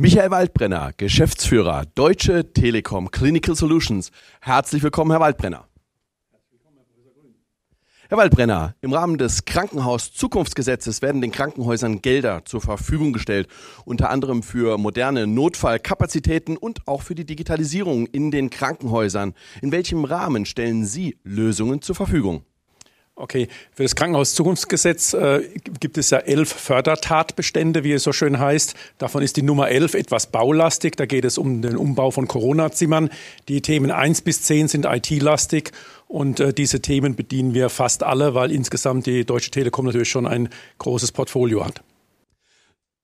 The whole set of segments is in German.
Michael Waldbrenner, Geschäftsführer Deutsche Telekom Clinical Solutions. Herzlich willkommen, Herr Waldbrenner. Herr Waldbrenner, im Rahmen des Krankenhaus-Zukunftsgesetzes werden den Krankenhäusern Gelder zur Verfügung gestellt, unter anderem für moderne Notfallkapazitäten und auch für die Digitalisierung in den Krankenhäusern. In welchem Rahmen stellen Sie Lösungen zur Verfügung? Okay, für das Krankenhaus-Zukunftsgesetz äh, gibt es ja elf Fördertatbestände, wie es so schön heißt. Davon ist die Nummer elf etwas baulastig. Da geht es um den Umbau von Corona-Zimmern. Die Themen eins bis zehn sind IT-lastig. Und äh, diese Themen bedienen wir fast alle, weil insgesamt die Deutsche Telekom natürlich schon ein großes Portfolio hat.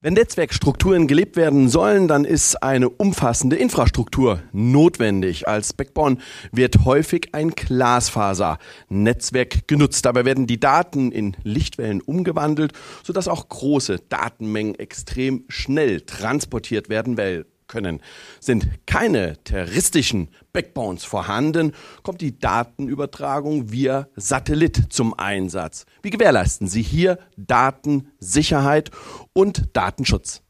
Wenn Netzwerkstrukturen gelebt werden sollen, dann ist eine umfassende Infrastruktur notwendig. Als Backbone wird häufig ein Glasfaser-Netzwerk genutzt. Dabei werden die Daten in Lichtwellen umgewandelt, sodass auch große Datenmengen extrem schnell transportiert werden, können. Sind keine terroristischen Backbones vorhanden, kommt die Datenübertragung via Satellit zum Einsatz. Wie gewährleisten Sie hier Datensicherheit und Datenschutz?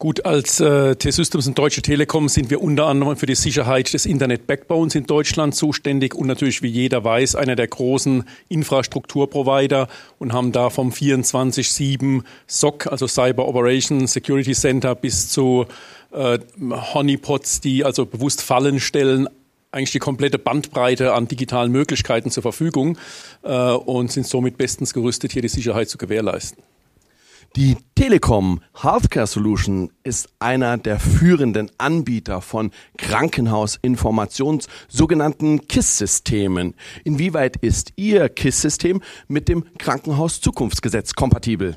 Gut, als äh, T-Systems und Deutsche Telekom sind wir unter anderem für die Sicherheit des Internet-Backbones in Deutschland zuständig und natürlich, wie jeder weiß, einer der großen Infrastrukturprovider und haben da vom 24-7 SOC, also Cyber Operation Security Center, bis zu äh, Honeypots, die also bewusst Fallen stellen, eigentlich die komplette Bandbreite an digitalen Möglichkeiten zur Verfügung äh, und sind somit bestens gerüstet, hier die Sicherheit zu gewährleisten. Die Telekom Healthcare Solution ist einer der führenden Anbieter von Krankenhausinformations sogenannten KISS-Systemen. Inwieweit ist Ihr KISS-System mit dem Krankenhaus-Zukunftsgesetz kompatibel?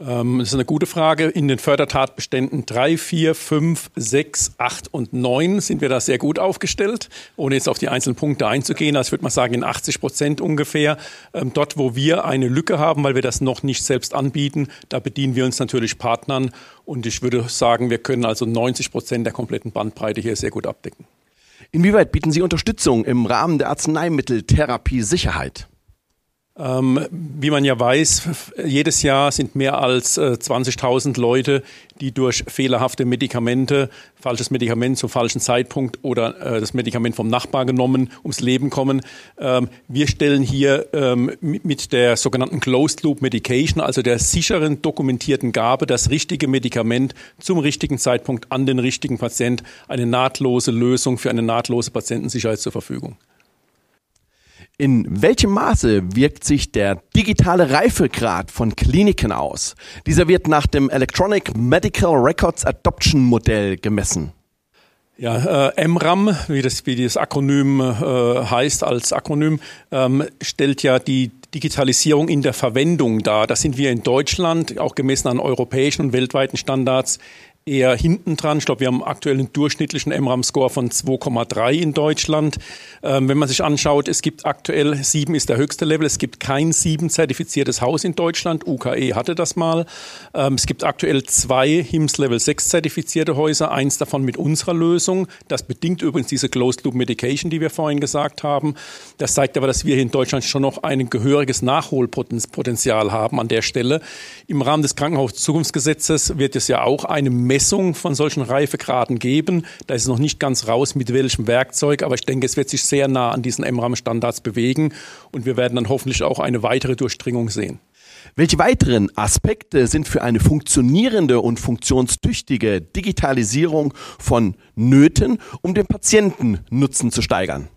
Ähm, das ist eine gute Frage. In den Fördertatbeständen 3, 4, 5, 6, 8 und 9 sind wir da sehr gut aufgestellt, ohne jetzt auf die einzelnen Punkte einzugehen. Also ich würde mal sagen, in 80 Prozent ungefähr. Ähm, dort, wo wir eine Lücke haben, weil wir das noch nicht selbst anbieten, da bedienen wir uns natürlich Partnern. Und ich würde sagen, wir können also 90 Prozent der kompletten Bandbreite hier sehr gut abdecken. Inwieweit bieten Sie Unterstützung im Rahmen der Arzneimitteltherapie Sicherheit? Ähm, wie man ja weiß, jedes Jahr sind mehr als äh, 20.000 Leute, die durch fehlerhafte Medikamente, falsches Medikament zum falschen Zeitpunkt oder äh, das Medikament vom Nachbar genommen, ums Leben kommen. Ähm, wir stellen hier ähm, mit der sogenannten Closed Loop Medication, also der sicheren dokumentierten Gabe, das richtige Medikament zum richtigen Zeitpunkt an den richtigen Patient, eine nahtlose Lösung für eine nahtlose Patientensicherheit zur Verfügung. In welchem Maße wirkt sich der digitale Reifegrad von Kliniken aus? Dieser wird nach dem Electronic Medical Records Adoption Modell gemessen. Ja, äh, MRAM, wie das, wie das Akronym äh, heißt als Akronym, ähm, stellt ja die Digitalisierung in der Verwendung dar. Das sind wir in Deutschland, auch gemessen an europäischen und weltweiten Standards, eher hinten dran. Ich glaube, wir haben aktuell einen durchschnittlichen MRAM-Score von 2,3 in Deutschland. Ähm, wenn man sich anschaut, es gibt aktuell, 7 ist der höchste Level, es gibt kein 7-zertifiziertes Haus in Deutschland. UKE hatte das mal. Ähm, es gibt aktuell zwei HIMS Level 6 zertifizierte Häuser, eins davon mit unserer Lösung. Das bedingt übrigens diese Closed Loop Medication, die wir vorhin gesagt haben. Das zeigt aber, dass wir hier in Deutschland schon noch ein gehöriges Nachholpotenzial haben an der Stelle. Im Rahmen des Krankenhauszukunftsgesetzes wird es ja auch eine Messung von solchen Reifegraden geben. Da ist es noch nicht ganz raus, mit welchem Werkzeug, aber ich denke, es wird sich sehr nah an diesen MRAM-Standards bewegen und wir werden dann hoffentlich auch eine weitere Durchdringung sehen. Welche weiteren Aspekte sind für eine funktionierende und funktionstüchtige Digitalisierung von Nöten, um den Patientennutzen zu steigern?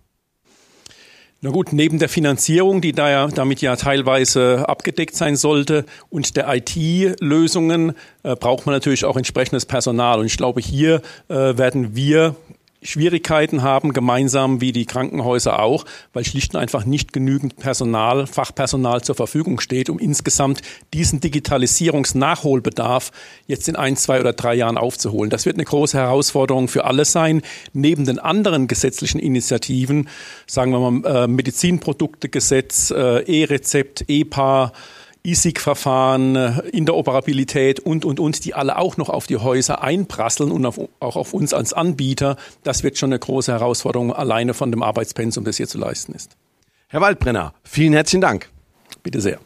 Na gut, neben der Finanzierung, die da ja, damit ja teilweise abgedeckt sein sollte, und der IT-Lösungen äh, braucht man natürlich auch entsprechendes Personal. Und ich glaube, hier äh, werden wir Schwierigkeiten haben, gemeinsam wie die Krankenhäuser auch, weil schlicht und einfach nicht genügend Personal, Fachpersonal zur Verfügung steht, um insgesamt diesen Digitalisierungsnachholbedarf jetzt in ein, zwei oder drei Jahren aufzuholen. Das wird eine große Herausforderung für alle sein. Neben den anderen gesetzlichen Initiativen, sagen wir mal äh, Medizinproduktegesetz, äh, E-Rezept, EPA, ISIG-Verfahren, äh, Interoperabilität und, und, und, die alle auch noch auf die Häuser einprasseln und auf, auch auf uns als Anbieter. Das wird schon eine große Herausforderung alleine von dem Arbeitspensum, das hier zu leisten ist. Herr Waldbrenner, vielen herzlichen Dank. Bitte sehr.